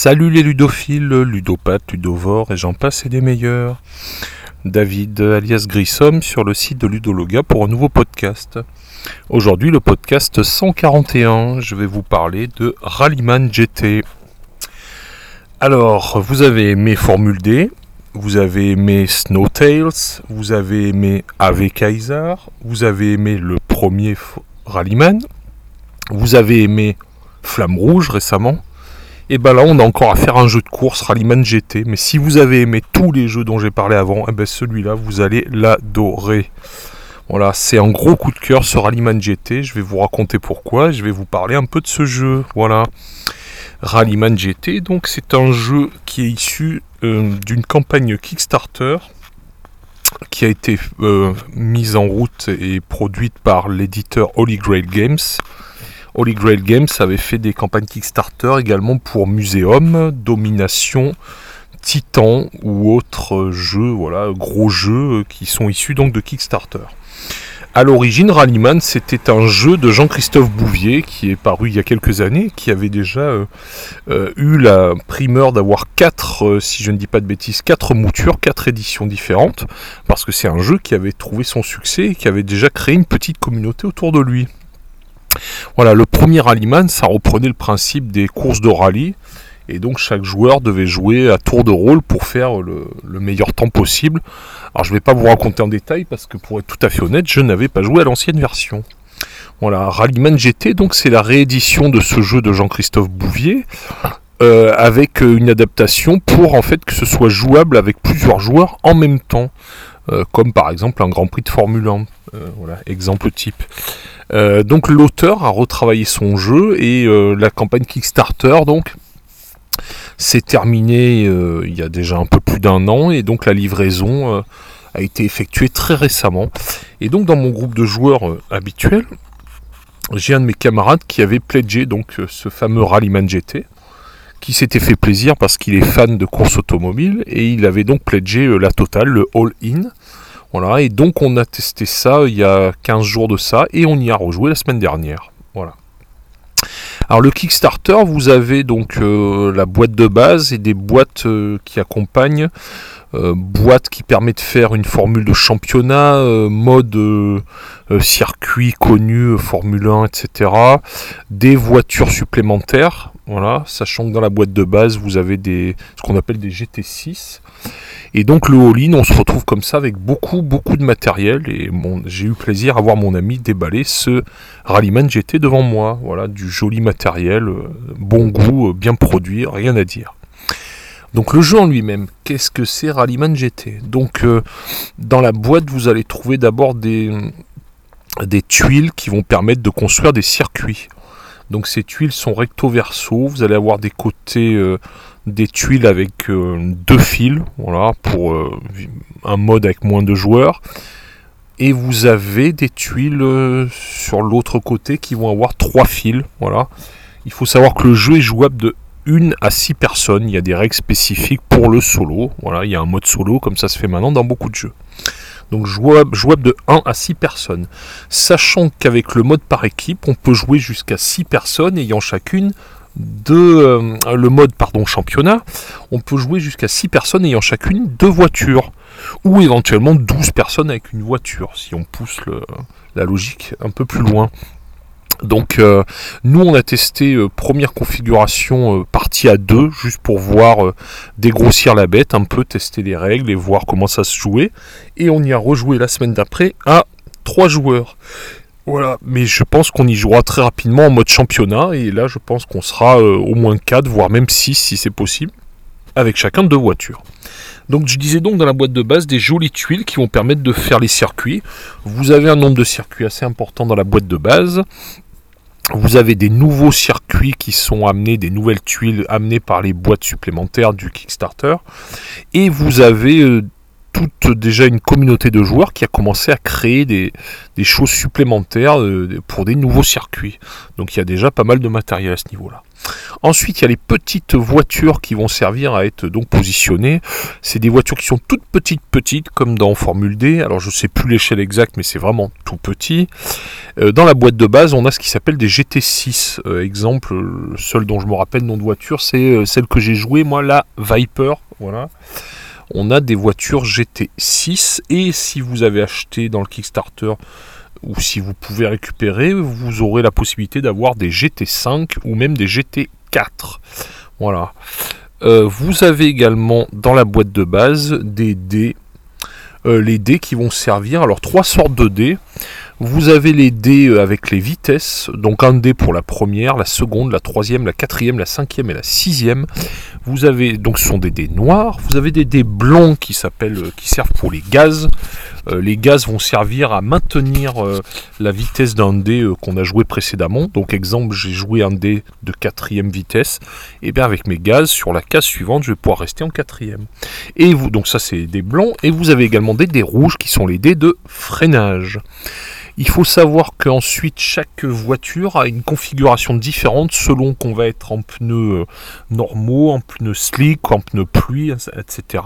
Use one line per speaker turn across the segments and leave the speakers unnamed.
Salut les ludophiles, ludopathes, ludovores et j'en passe et des meilleurs. David alias Grissom sur le site de Ludologa pour un nouveau podcast. Aujourd'hui le podcast 141, je vais vous parler de Rallyman GT. Alors, vous avez aimé Formule D, vous avez aimé Snowtails, vous avez aimé AV Kaiser, vous avez aimé le premier Rallyman, vous avez aimé Flamme Rouge récemment, et ben là on a encore à faire un jeu de course Rallyman GT. Mais si vous avez aimé tous les jeux dont j'ai parlé avant, et ben celui-là vous allez l'adorer. Voilà, c'est un gros coup de cœur ce Rallyman GT. Je vais vous raconter pourquoi. Je vais vous parler un peu de ce jeu. Voilà. Rallyman GT, donc c'est un jeu qui est issu euh, d'une campagne Kickstarter qui a été euh, mise en route et produite par l'éditeur Holy Grail Games. Holy Grail Games avait fait des campagnes Kickstarter également pour Museum, Domination, Titan ou autres jeux, voilà, gros jeux qui sont issus donc de Kickstarter. À l'origine, Rallyman, c'était un jeu de Jean-Christophe Bouvier qui est paru il y a quelques années, qui avait déjà euh, euh, eu la primeur d'avoir quatre, euh, si je ne dis pas de bêtises, quatre moutures, quatre éditions différentes, parce que c'est un jeu qui avait trouvé son succès et qui avait déjà créé une petite communauté autour de lui. Voilà, le premier Rallyman, ça reprenait le principe des courses de rallye. Et donc chaque joueur devait jouer à tour de rôle pour faire le, meilleur temps possible. Alors je ne vais pas vous raconter en détail parce que pour être tout à fait honnête, je n'avais pas joué à l'ancienne version. Voilà, Rallyman GT, donc c'est la réédition de ce jeu de Jean-Christophe Bouvier. Euh, avec une adaptation pour en fait que ce soit jouable avec plusieurs joueurs en même temps, euh, comme par exemple un Grand Prix de Formule 1. Euh, voilà, exemple type. donc l'auteur a retravaillé son jeu et la campagne Kickstarter donc c'est terminé euh, il y a déjà un peu plus d'un an et donc la livraison euh, a été effectuée très récemment. Et donc dans mon groupe de joueurs euh, habituel, j'ai un de mes camarades qui avait pledgé donc ce fameux Rallyman GT, qui s'était fait plaisir parce qu'il est fan de course automobile et il avait donc pledgé la totale, le all-in. Voilà, et donc on a testé ça il y a 15 jours de ça et on y a rejoué la semaine dernière. Voilà. Alors le Kickstarter, vous avez donc euh, la boîte de base et des boîtes euh, qui accompagnent. Euh, boîte qui permet de faire une formule de championnat, mode circuit connu, Formule 1, etc. Des voitures supplémentaires, voilà, sachant que dans la boîte de base vous avez des ce qu'on appelle des GT6 et donc le all-in, on se retrouve comme ça avec beaucoup, beaucoup de matériel. Et j'ai eu plaisir à voir mon ami déballer ce Rallyman GT devant moi. Voilà, du joli matériel, euh, bon goût, euh, bien produit, rien à dire. Donc le jeu en lui-même, qu'est-ce que c'est Rallyman GT Donc euh, dans la boîte, vous allez trouver d'abord des, des tuiles qui vont permettre de construire des circuits. Donc ces tuiles sont recto verso, vous allez avoir des côtés des tuiles avec euh, deux fils, voilà, pour euh, un mode avec moins de joueurs. Et vous avez des tuiles euh, sur l'autre côté qui vont avoir trois fils, voilà. Il faut savoir que le jeu est jouable de 1 à 6 personnes. Il y a des règles spécifiques pour le solo. Voilà, il y a un mode solo comme ça se fait maintenant dans beaucoup de jeux. Donc jouable, jouable de 1 à 6 personnes. Sachant qu'avec le mode par équipe, on peut jouer jusqu'à 6 personnes ayant chacune de euh, le mode pardon championnat, on peut jouer jusqu'à 6 personnes ayant chacune deux voitures ou éventuellement 12 personnes avec une voiture si on pousse la logique un peu plus loin. Donc euh, nous on a testé euh, première configuration partie à 2 juste pour voir dégrossir la bête, un peu tester les règles et voir comment ça se jouait et on y a rejoué la semaine d'après à 3 joueurs. Voilà, mais je pense qu'on y jouera très rapidement en mode championnat, et là je pense qu'on sera euh, au moins 4, voire même 6 si c'est possible, avec chacun deux voitures. Donc je disais donc dans la boîte de base des jolies tuiles qui vont permettre de faire les circuits. Vous avez un nombre de circuits assez important dans la boîte de base. Vous avez des nouveaux circuits qui sont amenés, des nouvelles tuiles amenées par les boîtes supplémentaires du Kickstarter. Et vous avez euh, toute déjà une communauté de joueurs qui a commencé à créer des, choses supplémentaires euh, pour des nouveaux circuits. Donc il y a déjà pas mal de matériel à ce niveau-là. Ensuite, il y a les petites voitures qui vont servir à être donc positionnées. C'est des voitures qui sont toutes petites, petites, comme dans Formule D. Alors, je sais plus l'échelle exacte, mais c'est vraiment tout petit. Euh, dans la boîte de base, on a ce qui s'appelle des GT6. Euh, exemple, le seul dont je me rappelle nom de voiture, c'est celle que j'ai jouée, moi, la Viper. Voilà on a des voitures GT6 et si vous avez acheté dans le Kickstarter ou si vous pouvez récupérer, vous aurez la possibilité d'avoir des GT5 ou même des GT4. Voilà. Euh, vous avez également dans la boîte de base des dés. Euh, les dés qui vont servir. Alors trois sortes de dés. Vous avez les dés euh, avec les vitesses, donc un dé pour la première, la seconde, la troisième, la quatrième, la cinquième et la sixième. Vous avez donc ce sont des dés noirs. Vous avez des dés blancs qui s'appellent, euh, qui servent pour les gaz. Euh, les gaz vont servir à maintenir la vitesse d'un dé qu'on a joué précédemment. Donc exemple, j'ai joué un dé de quatrième vitesse. Et bien avec mes gaz sur la case suivante, je vais pouvoir rester en quatrième. Et vous, donc ça c'est des blancs. Et vous avez également des dés rouges qui sont les dés de freinage. Il faut savoir qu'ensuite chaque voiture a une configuration différente selon qu'on va être en pneus euh, normaux, en pneus slick, en pneus pluie, etc.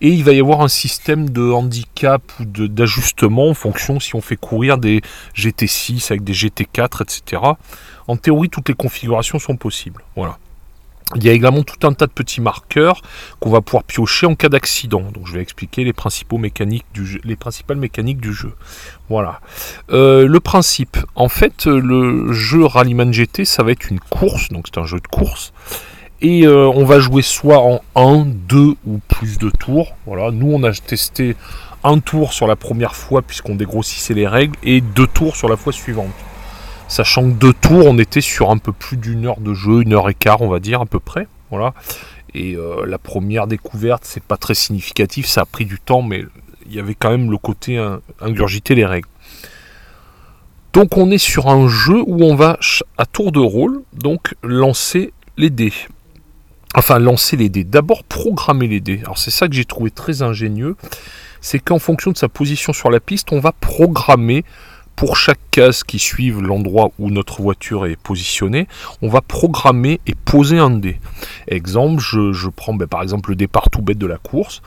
Et il va y avoir un système de handicap ou d'ajustement en fonction si on fait courir des GT6 avec des GT4, etc. En théorie, toutes les configurations sont possibles. Voilà. Il y a également tout un tas de petits marqueurs qu'on va pouvoir piocher en cas d'accident. Donc je vais expliquer les, principales mécaniques du jeu. Voilà. Euh, le principe. En fait, le jeu Rallyman GT, ça va être une course. Donc c'est un jeu de course. Et euh, on va jouer soit en 1, 2 ou plus de tours. Voilà. Nous, on a testé un tour sur la première fois puisqu'on dégrossissait les règles et deux tours sur la fois suivante. Sachant que deux tours, on était sur un peu plus d'une heure de jeu, une heure et quart, on va dire, à peu près. Voilà. Et euh, la première découverte, c'est pas très significatif, ça a pris du temps, mais il y avait quand même le côté ingurgiter les règles. Donc on est sur un jeu où on va à tour de rôle donc lancer les dés. Enfin lancer les dés. D'abord programmer les dés. Alors c'est ça que j'ai trouvé très ingénieux. C'est qu'en fonction de sa position sur la piste, on va programmer pour chaque case qui suive l'endroit où notre voiture est positionnée, on va programmer et poser un dé. Exemple, je, prends ben, par exemple le départ tout bête de la course.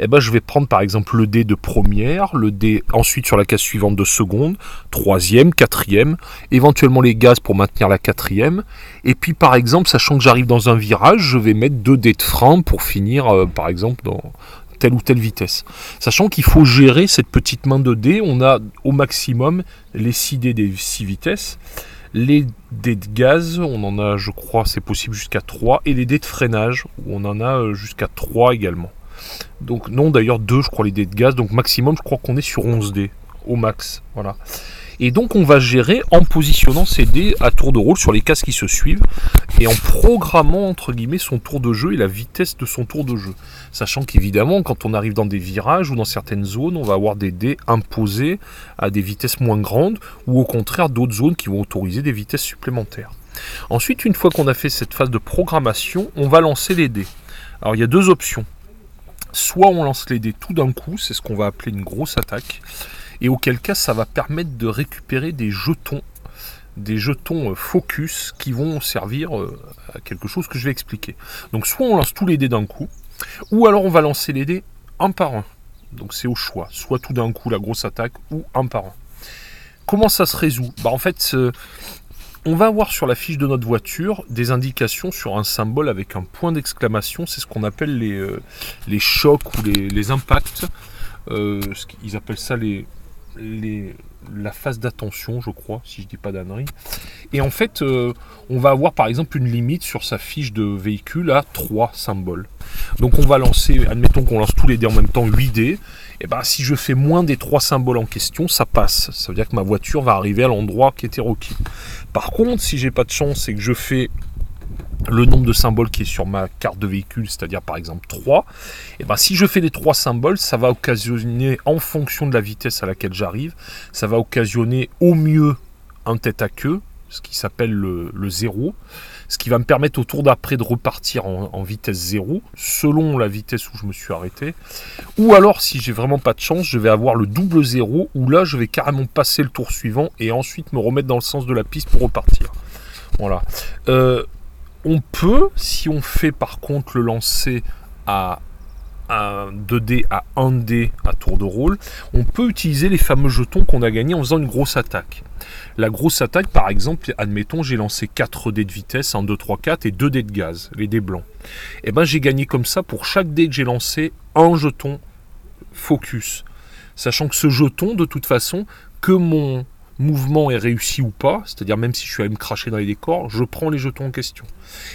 Et eh ben, je vais prendre par exemple le dé de première, le dé ensuite sur la case suivante de seconde, troisième, quatrième, éventuellement les gaz pour maintenir la quatrième. Et puis par exemple, sachant que j'arrive dans un virage, je vais mettre deux dés de frein pour finir euh, par exemple dans, telle ou telle vitesse. Sachant qu'il faut gérer cette petite main de dés, on a au maximum les 6 dés des 6 vitesses, les dés de gaz, on en a je crois c'est possible jusqu'à 3, et les dés de freinage, on en a euh, jusqu'à 3 également. Donc non d'ailleurs 2 je crois les dés de gaz, donc maximum je crois qu'on est sur 11 dés au max. Voilà. Et donc on va gérer en positionnant ces dés à tour de rôle sur les cases qui se suivent et en programmant entre guillemets son tour de jeu et la vitesse de son tour de jeu. Sachant qu'évidemment quand on arrive dans des virages ou dans certaines zones, on va avoir des dés imposés à des vitesses moins grandes ou au contraire d'autres zones qui vont autoriser des vitesses supplémentaires. Ensuite, une fois qu'on a fait cette phase de programmation, on va lancer les dés. Alors il y a deux options. Soit on lance les dés tout d'un coup, c'est ce qu'on va appeler une grosse attaque et auquel cas ça va permettre de récupérer des jetons, des jetons euh, focus qui vont servir euh, à quelque chose que je vais expliquer. Donc soit on lance tous les dés d'un coup, ou alors on va lancer les dés un par un. Donc c'est au choix, soit tout d'un coup la grosse attaque ou un par un. Comment ça se résout? Bah En fait, on va avoir sur la fiche de notre voiture des indications sur un symbole avec un point d'exclamation. C'est ce qu'on appelle les, euh, les chocs ou les, impacts. ils appellent ça la phase d'attention, je crois, si je dis pas d'annerie. Et en fait, euh, on va avoir par exemple une limite sur sa fiche de véhicule à 3 symboles. Donc on va lancer, admettons qu'on lance tous les dés en même temps, 8 dés. Et ben si je fais moins des 3 symboles en question, ça passe. Ça veut dire que ma voiture va arriver à l'endroit qui était requis. Par contre, si j'ai pas de chance et que je fais le nombre de symboles qui est sur ma carte de véhicule, c'est-à-dire par exemple 3, et ben si je fais les 3 symboles, ça va occasionner, en fonction de la vitesse à laquelle j'arrive, ça va occasionner au mieux un tête à queue, ce qui s'appelle le, 0, ce qui va me permettre au tour d'après de repartir en, vitesse zéro, selon la vitesse où je me suis arrêté. Ou alors, si j'ai vraiment pas de chance, je vais avoir le double zéro, où là, je vais carrément passer le tour suivant et ensuite me remettre dans le sens de la piste pour repartir. Voilà. Euh, on peut, si on fait par contre le lancer à 2D à 1D à tour de rôle, on peut utiliser les fameux jetons qu'on a gagnés en faisant une grosse attaque. La grosse attaque, par exemple, admettons, j'ai lancé 4 dés de vitesse, 1, 2, 3, 4 et 2 dés de gaz, les dés blancs. Et eh ben j'ai gagné comme ça pour chaque dé que j'ai lancé un jeton focus. Sachant que ce jeton, de toute façon, que mon mouvement est réussi ou pas, c'est-à-dire même si je suis allé me cracher dans les décors, je prends les jetons en question.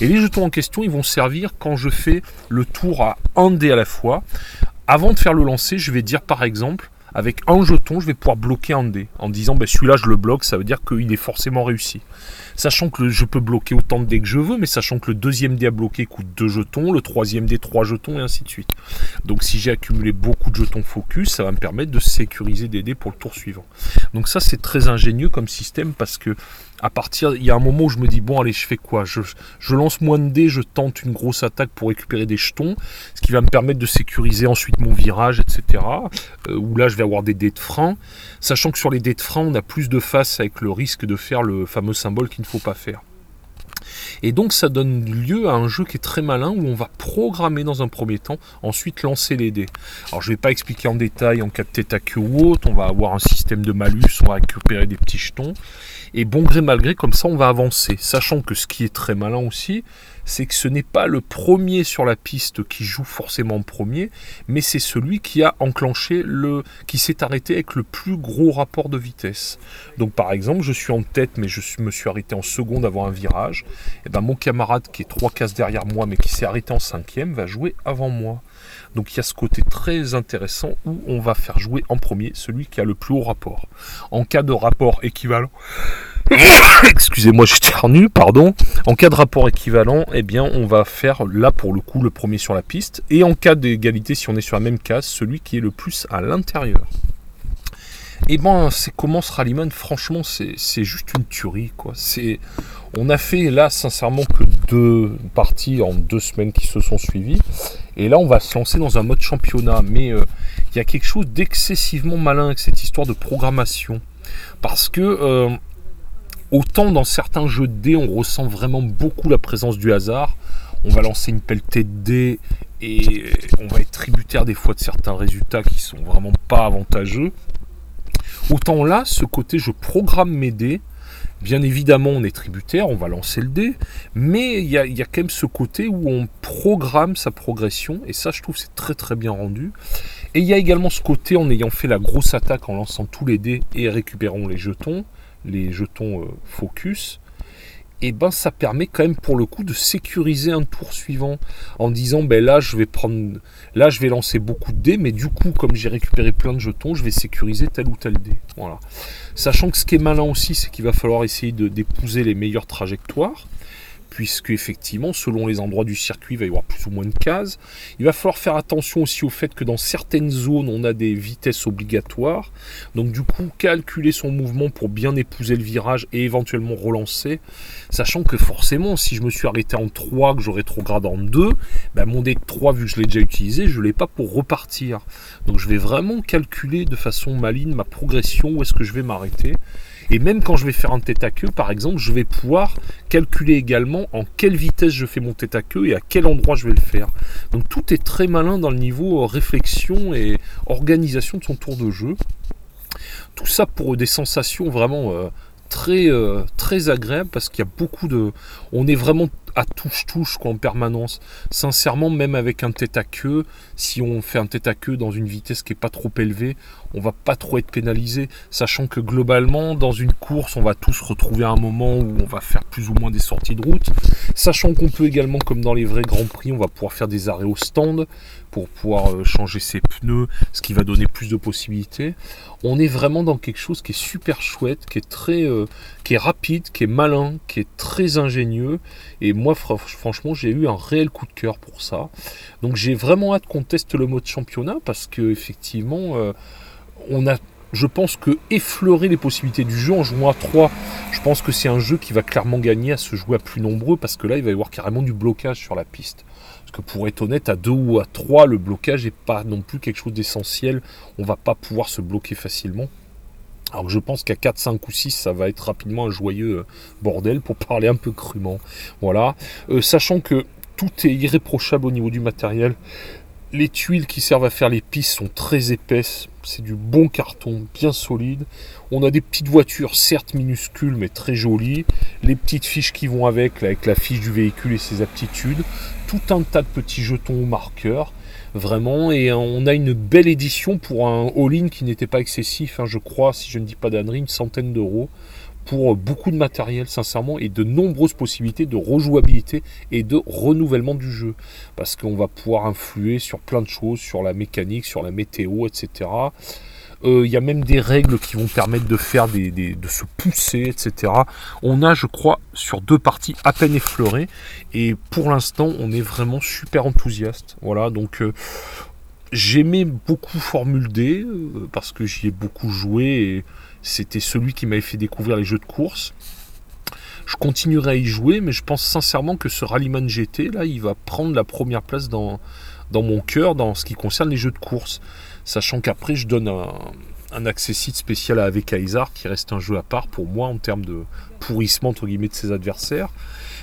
Et les jetons en question, ils vont servir quand je fais le tour à un dé à la fois. Avant de faire le lancer, je vais dire par exemple, avec un jeton, je vais pouvoir bloquer un dé. En disant, ben, celui-là, je le bloque, ça veut dire qu'il est forcément réussi. Sachant que je peux bloquer autant de dés que je veux, mais sachant que le deuxième dé à bloquer coûte deux jetons, le troisième dé trois jetons, et ainsi de suite. Donc si j'ai accumulé beaucoup de jetons focus, ça va me permettre de sécuriser des dés pour le tour suivant. Donc ça, c'est très ingénieux comme système parce que à partir, il y a un moment où je me dis bon allez je fais quoi? Je, lance moins de dés, je tente une grosse attaque pour récupérer des jetons, ce qui va me permettre de sécuriser ensuite mon virage, etc. Euh, où là je vais avoir des dés de frein, sachant que sur les dés de frein on a plus de face avec le risque de faire le fameux symbole qu'il ne faut pas faire. Et donc ça donne lieu à un jeu qui est très malin où on va programmer dans un premier temps, ensuite lancer les dés. Alors je ne vais pas expliquer en détail en cas de tête queue ou autre, on va avoir un système de malus, on va récupérer des petits jetons. Et bon gré mal gré, comme ça on va avancer. Sachant que ce qui est très malin aussi, c'est que ce n'est pas le premier sur la piste qui joue forcément en premier, mais c'est celui qui a enclenché le. qui s'est arrêté avec le plus gros rapport de vitesse. Donc par exemple, je suis en tête, mais je me suis arrêté en seconde avant un virage. Et ben mon camarade qui est trois cases derrière moi, mais qui s'est arrêté en cinquième, va jouer avant moi. Donc il y a ce côté très intéressant où on va faire jouer en premier celui qui a le plus haut rapport. En cas de rapport équivalent, excusez-moi, j'éternue, pardon. En cas de rapport équivalent, eh bien on va faire là pour le coup le premier sur la piste. Et en cas d'égalité, si on est sur la même case, celui qui est le plus à l'intérieur. Et eh ben c'est comment ce rallyman, franchement c'est juste une tuerie quoi. C'est on a fait là sincèrement que deux parties en deux semaines qui se sont suivies. Et là on va se lancer dans un mode championnat. Mais euh, il y a quelque chose d'excessivement malin avec cette histoire de programmation. Parce que euh, autant dans certains jeux de dés on ressent vraiment beaucoup la présence du hasard. On va lancer une pelletée de dés et on va être tributaire des fois de certains résultats qui sont vraiment pas avantageux. Autant là, ce côté je programme mes dés, bien évidemment on est tributaire, on va lancer le dé, mais il y a, quand même ce côté où on programme sa progression, et ça je trouve c'est très très bien rendu. Et il y a également ce côté en ayant fait la grosse attaque en lançant tous les dés et récupérant les jetons, les jetons euh, focus, et ben ça permet quand même pour le coup de sécuriser un tour suivant en disant ben là je vais prendre là je vais lancer beaucoup de dés mais du coup comme j'ai récupéré plein de jetons je vais sécuriser tel ou tel dé. Voilà. Sachant que ce qui est malin aussi c'est qu'il va falloir essayer d'épouser les meilleures trajectoires puisque effectivement, selon les endroits du circuit, il va y avoir plus ou moins de cases. Il va falloir faire attention aussi au fait que dans certaines zones, on a des vitesses obligatoires. Donc du coup, calculer son mouvement pour bien épouser le virage et éventuellement relancer, sachant que forcément, si je me suis arrêté en 3, que j'aurais trop grade en 2, ben mon dé de 3, vu que je l'ai déjà utilisé, je ne l'ai pas pour repartir. Donc je vais vraiment calculer de façon maligne ma progression, où est-ce que je vais m'arrêter. Et même quand je vais faire un tête à queue, par exemple, je vais pouvoir calculer également en quelle vitesse je fais mon tête à queue et à quel endroit je vais le faire. Donc tout est très malin dans le niveau réflexion et organisation de son tour de jeu. Tout ça pour des sensations vraiment euh, très, euh, très agréables parce qu'il y a beaucoup de... On est vraiment à touche-touche en permanence. Sincèrement, même avec un tête à queue, si on fait un tête à queue dans une vitesse qui n'est pas trop élevée, on va pas trop être pénalisé, sachant que globalement, dans une course, on va tous retrouver un moment où on va faire plus ou moins des sorties de route, sachant qu'on peut également, comme dans les vrais grands prix, on va pouvoir faire des arrêts au stand pour pouvoir euh, changer ses pneus, ce qui va donner plus de possibilités. On est vraiment dans quelque chose qui est super chouette, qui est très, euh, rapide, qui est malin, qui est très ingénieux. Et moi, franchement, j'ai eu un réel coup de cœur pour ça. Donc j'ai vraiment hâte qu'on teste le mode championnat parce que effectivement, euh, on a je pense que effleurer les possibilités du jeu en jouant à 3, je pense que c'est un jeu qui va clairement gagner à se jouer à plus nombreux parce que là il va y avoir carrément du blocage sur la piste. Parce que pour être honnête, à 2 ou à 3, le blocage n'est pas non plus quelque chose d'essentiel. On va pas pouvoir se bloquer facilement. Alors que je pense qu'à 4, 5 ou 6, ça va être rapidement un joyeux euh, bordel pour parler un peu crûment. Voilà. Euh, sachant que tout est irréprochable au niveau du matériel. Les tuiles qui servent à faire les pistes sont très épaisses. C'est du bon carton, bien solide. On a des petites voitures, certes minuscules, mais très jolies. Les petites fiches qui vont avec, avec la fiche du véhicule et ses aptitudes. Tout un tas de petits jetons ou marqueurs. Vraiment, et on a une belle édition pour un all-in qui n'était pas excessif, hein, je crois, si je ne dis pas d'annerie, une centaine d'euros pour beaucoup de matériel, sincèrement, et de nombreuses possibilités de rejouabilité et de renouvellement du jeu. Parce qu'on va pouvoir influer sur plein de choses, sur la mécanique, sur la météo, etc. Euh, il y a même des règles qui vont permettre de faire des, de se pousser, etc. On a, je crois, sur deux parties à peine effleurées. Et pour l'instant, on est vraiment super enthousiaste. Voilà, donc euh, j'aimais beaucoup Formule D euh, parce que j'y ai beaucoup joué et c'était celui qui m'avait fait découvrir les jeux de course. Je continuerai à y jouer, mais je pense sincèrement que ce Rallyman GT, là, il va prendre la première place dans, dans mon cœur dans ce qui concerne les jeux de course. Sachant qu'après, je donne un, un accessite spécial à Avec Kaiser, qui reste un jeu à part pour moi en termes de pourrissement entre guillemets de ses adversaires.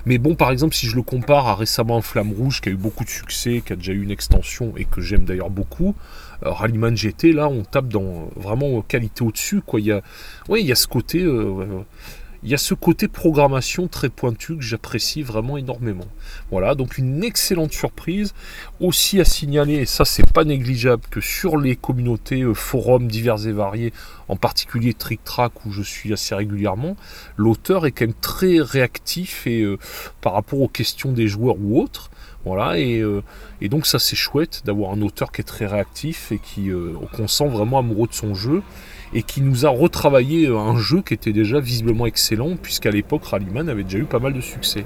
Mais bon, par exemple, si je le compare à récemment Flamme Rouge qui a eu beaucoup de succès, qui a déjà eu une extension et que j'aime d'ailleurs beaucoup, euh, Rallyman GT, là, on tape dans vraiment qualité au-dessus. Quoi. Il, y a, ouais, il y ce côté. Euh, il y a ce côté programmation très pointu que j'apprécie vraiment énormément. Voilà, donc une excellente surprise. Aussi à signaler, et ça c'est pas négligeable, que sur les communautés, euh, forums divers et variés, en particulier Trick Track où je suis assez régulièrement, l'auteur est quand même très réactif et par rapport aux questions des joueurs ou autres. Voilà, euh, et, donc ça c'est chouette d'avoir un auteur qui est très réactif et qui euh, qu'on sent vraiment amoureux de son jeu et qui nous a retravaillé un jeu qui était déjà visiblement excellent puisqu'à l'époque Rallyman avait déjà eu pas mal de succès.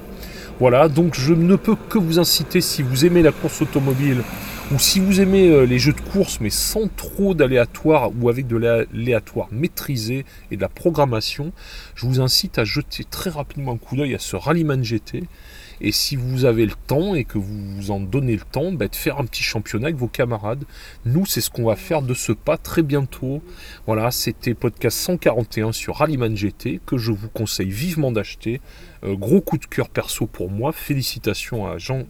Voilà, donc je ne peux que vous inciter si vous aimez la course automobile ou si vous aimez euh, les jeux de course mais sans trop d'aléatoire ou avec de l'aléatoire maîtrisé et de la programmation, je vous incite à jeter très rapidement un coup d'œil à ce Rallyman GT et si vous avez le temps et que vous vous en donnez le temps, bah, de faire un petit championnat avec vos camarades. Nous, c'est ce qu'on va faire de ce pas très bientôt. Voilà, c'était podcast 141 sur Rallyman GT que je vous conseille vivement d'acheter. Euh, gros coup de cœur perso pour moi. Félicitations à Jean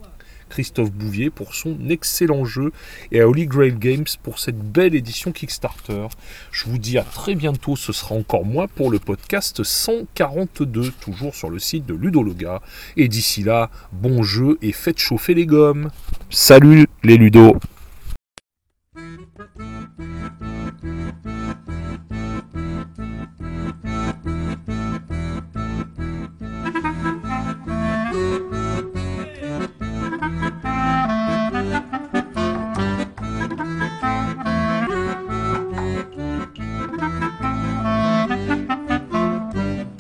Christophe Bouvier pour son excellent jeu et à Holy Grail Games pour cette belle édition Kickstarter. Je vous dis à très bientôt, ce sera encore moi pour le podcast 142, toujours sur le site de Ludologa. Et d'ici là, bon jeu et faites chauffer les gommes. Salut les Ludos